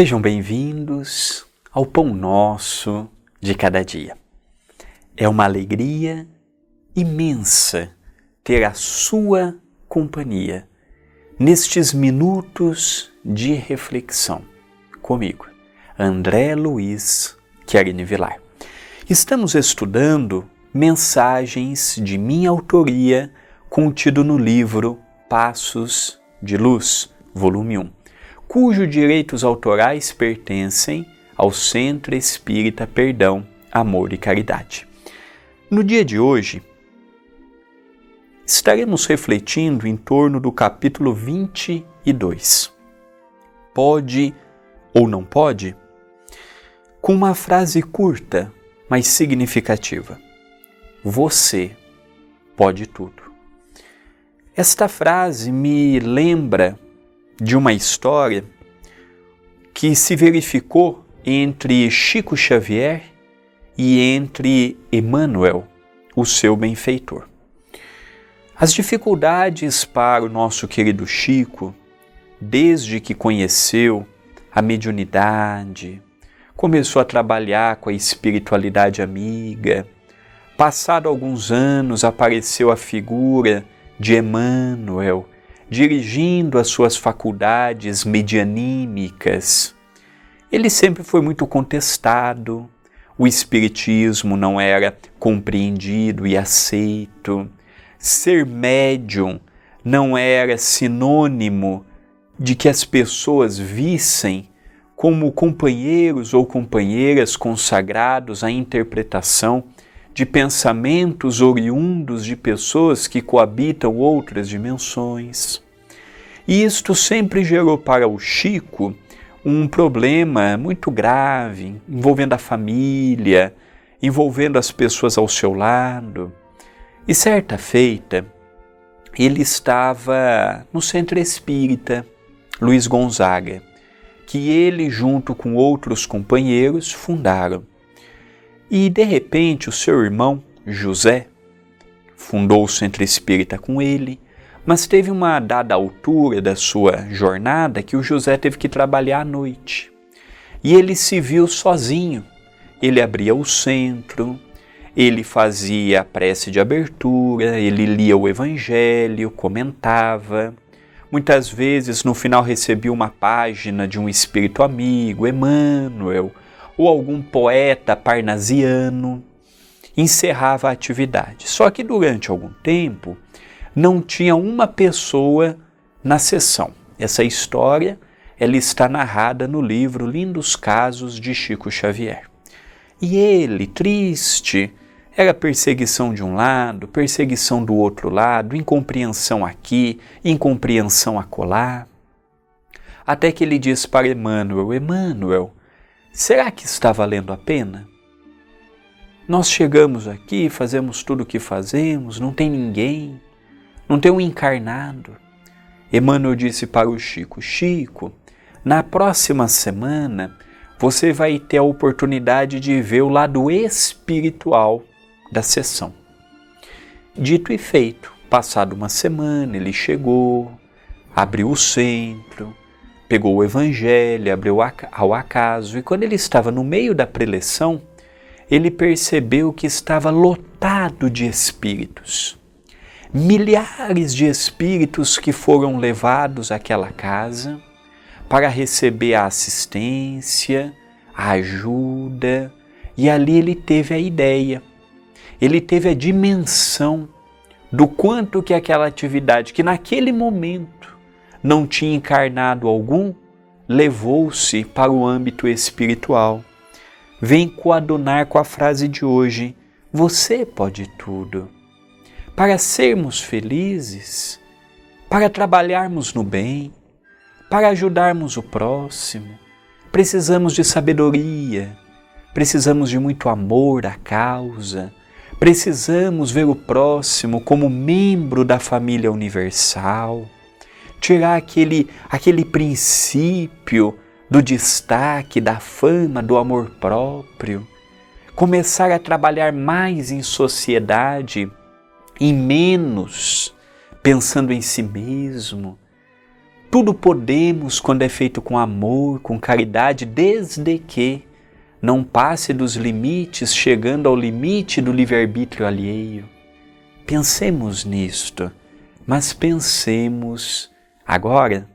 Sejam bem-vindos ao Pão Nosso de cada dia. É uma alegria imensa ter a sua companhia nestes minutos de reflexão comigo, André Luiz Querini Vilar. Estamos estudando mensagens de minha autoria contido no livro Passos de Luz, volume 1 cujos direitos autorais pertencem ao Centro Espírita Perdão, Amor e Caridade. No dia de hoje, estaremos refletindo em torno do capítulo 22. Pode ou não pode? Com uma frase curta, mas significativa. Você pode tudo. Esta frase me lembra de uma história que se verificou entre Chico Xavier e entre Emmanuel, o seu benfeitor. As dificuldades para o nosso querido Chico, desde que conheceu a mediunidade, começou a trabalhar com a espiritualidade amiga, passado alguns anos apareceu a figura de Emmanuel, dirigindo as suas faculdades medianímicas. Ele sempre foi muito contestado, o Espiritismo não era compreendido e aceito, ser médium não era sinônimo de que as pessoas vissem como companheiros ou companheiras consagrados à interpretação de pensamentos oriundos de pessoas que coabitam outras dimensões. E isto sempre gerou para o Chico um problema muito grave, envolvendo a família, envolvendo as pessoas ao seu lado. E certa feita, ele estava no centro espírita Luiz Gonzaga, que ele, junto com outros companheiros, fundaram. E de repente o seu irmão, José, fundou o centro espírita com ele, mas teve uma dada altura da sua jornada que o José teve que trabalhar à noite. E ele se viu sozinho. Ele abria o centro, ele fazia a prece de abertura, ele lia o evangelho, comentava. Muitas vezes no final recebia uma página de um espírito amigo, Emmanuel, ou algum poeta parnasiano, encerrava a atividade. Só que durante algum tempo não tinha uma pessoa na sessão. Essa história ela está narrada no livro Lindos Casos de Chico Xavier. E ele, triste, era perseguição de um lado, perseguição do outro lado, incompreensão aqui, incompreensão acolá. Até que ele diz para Emmanuel: Emmanuel, será que está valendo a pena? Nós chegamos aqui, fazemos tudo o que fazemos, não tem ninguém, não tem um encarnado. Emmanuel disse para o Chico: Chico, na próxima semana você vai ter a oportunidade de ver o lado espiritual da sessão. Dito e feito, passado uma semana, ele chegou, abriu o centro, pegou o evangelho, abriu ao acaso, e quando ele estava no meio da preleção, ele percebeu que estava lotado de espíritos. Milhares de espíritos que foram levados àquela casa para receber a assistência, a ajuda, e ali ele teve a ideia, ele teve a dimensão do quanto que aquela atividade, que naquele momento não tinha encarnado algum, levou-se para o âmbito espiritual. Vem coadunar com a frase de hoje: Você pode tudo. Para sermos felizes, para trabalharmos no bem, para ajudarmos o próximo, precisamos de sabedoria, precisamos de muito amor à causa, precisamos ver o próximo como membro da família universal tirar aquele, aquele princípio do destaque, da fama, do amor próprio, começar a trabalhar mais em sociedade e menos pensando em si mesmo, Tudo podemos quando é feito com amor, com caridade, desde que não passe dos limites, chegando ao limite do livre-arbítrio alheio. Pensemos nisto, mas pensemos agora